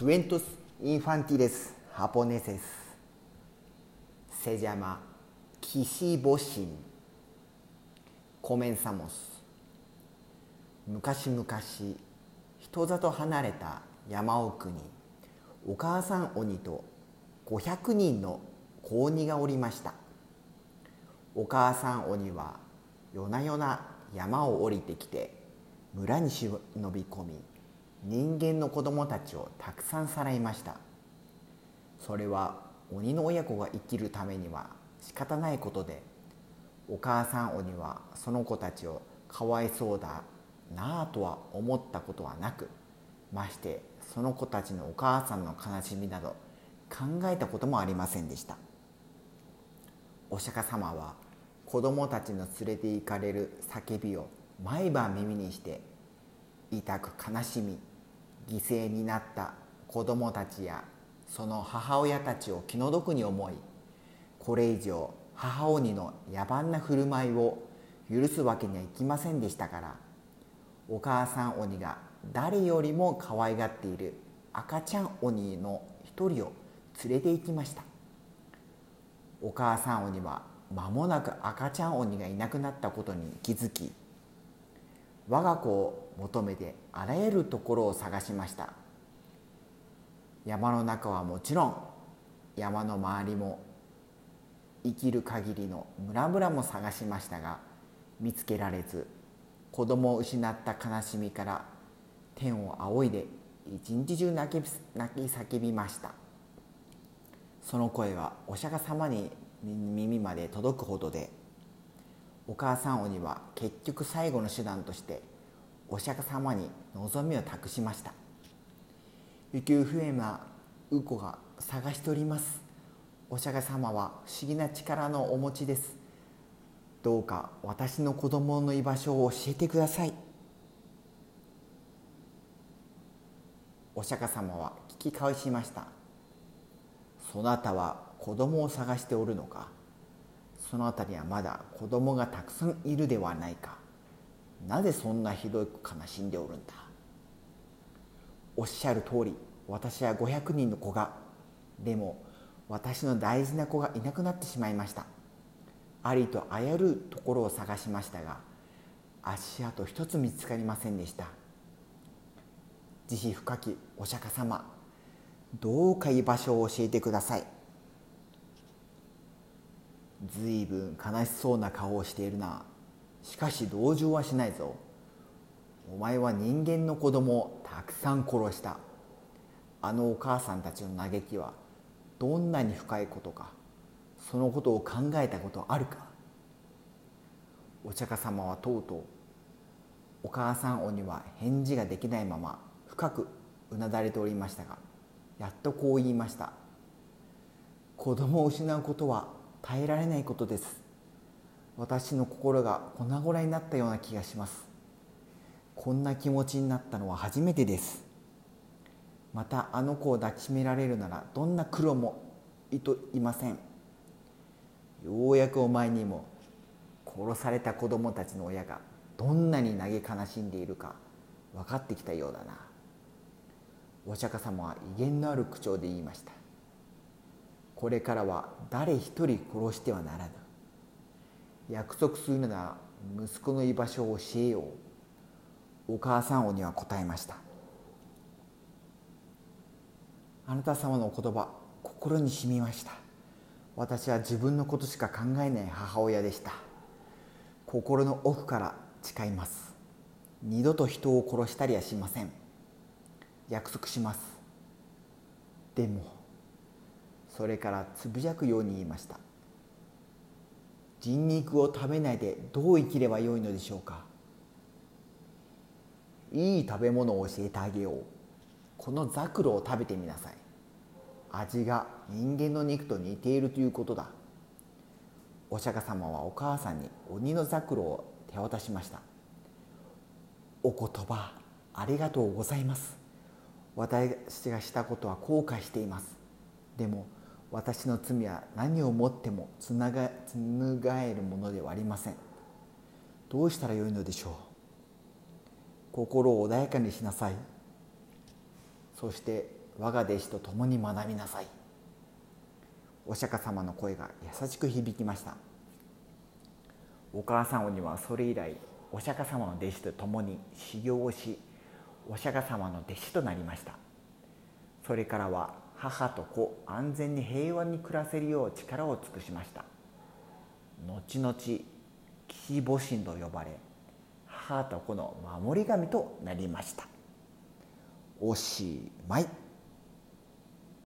クエントス・インファンティレス・ハポネセスセジャマ・キシボシンコメンサモス昔々人里離れた山奥にお母さん鬼と500人の子鬼がおりましたお母さん鬼は夜な夜な山を降りてきて村に忍び込み人間の子供たちをたくさんさらいました。それは鬼の親子が生きるためには仕方ないことでお母さん鬼はその子たちをかわいそうだなあとは思ったことはなくましてその子たちのお母さんの悲しみなど考えたこともありませんでした。お釈迦様は子供たちの連れて行かれる叫びを毎晩耳にして痛く悲しみ犠牲になった子供たちやその母親たちを気の毒に思いこれ以上母鬼の野蛮な振る舞いを許すわけにはいきませんでしたからお母さん鬼が誰よりも可愛がっている赤ちゃん鬼の一人を連れて行きました。お母さん鬼は間もなく赤ちゃん鬼がいなくなったことに気づき我が子を求めてあらゆるところを探しました。山の中はもちろん山の周りも生きる限りの村々も探しましたが見つけられず子供を失った悲しみから天を仰いで一日中泣き泣き叫びました。その声はお釈迦様に耳まで届くほどでお母さん鬼は結局最後の手段としてお釈迦様に望みを託しました。雪行方なウコが探しております。お釈迦様は不思議な力のお持ちです。どうか私の子供の居場所を教えてください。お釈迦様は聞き返しました。そなたは子供を探しておるのか？その辺りはまだ子供がたくさんいるではないか。なぜそんなひどく悲しんでおるんだ？おっしゃる通り私は500人の子がでも私の大事な子がいなくなってしまいました。ありとあらゆるところを探しましたが足跡一つ見つかりませんでした。慈悲深きお釈迦様どうか居場所を教えてください。ずいぶん悲しそうな顔をしているな。しかし同情はしないぞ。お前は人間の子供をたくさん殺した。あのお母さんたちの嘆きはどんなに深いことか。そのことを考えたことあるか。お釈迦様はとうとうお母さん鬼は返事ができないまま深くうなだれておりましたがやっとこう言いました。子供を失うことは耐えられないことです。私の心が粉々になったような気がします。こんな気持ちになったのは初めてです。またあの子を抱きしめられるならどんな苦労もいといません。ようやくお前にも殺された子供たちの親がどんなに嘆悲しんでいるか分かってきたようだな。お釈迦様は威厳のある口調で言いました。これからは誰一人殺してはならぬ。約束するなら息子の居場所を教えよう。お母さん鬼は答えました。あなた様のお言葉心に染みました。私は自分のことしか考えない母親でした。心の奥から誓います。二度と人を殺したりはしません。約束します。でもそれからつぶやくように言いました。人肉を食べないでどう生きればよいのでしょうか。いい食べ物を教えてあげよう。このザクロを食べてみなさい。味が人間の肉と似ているということだ。お釈迦様はお母さんに鬼のザクロを手渡しました。お言葉ありがとうございます。私がしたことは後悔しています。でも私の罪は何をもってもつなが紡えるものではありません。どうしたらよいのでしょう？心を穏やかにしなさい。そして我が弟子と共に学びなさい。お釈迦様の声が優しく響きました。お母さん鬼はそれ以来お釈迦様の弟子と共に修行をしお釈迦様の弟子となりました。それからは母と子安全に平和に暮らせるよう力を尽くしました。後々岸母神と呼ばれ母と子の守り神となりました。おしまい。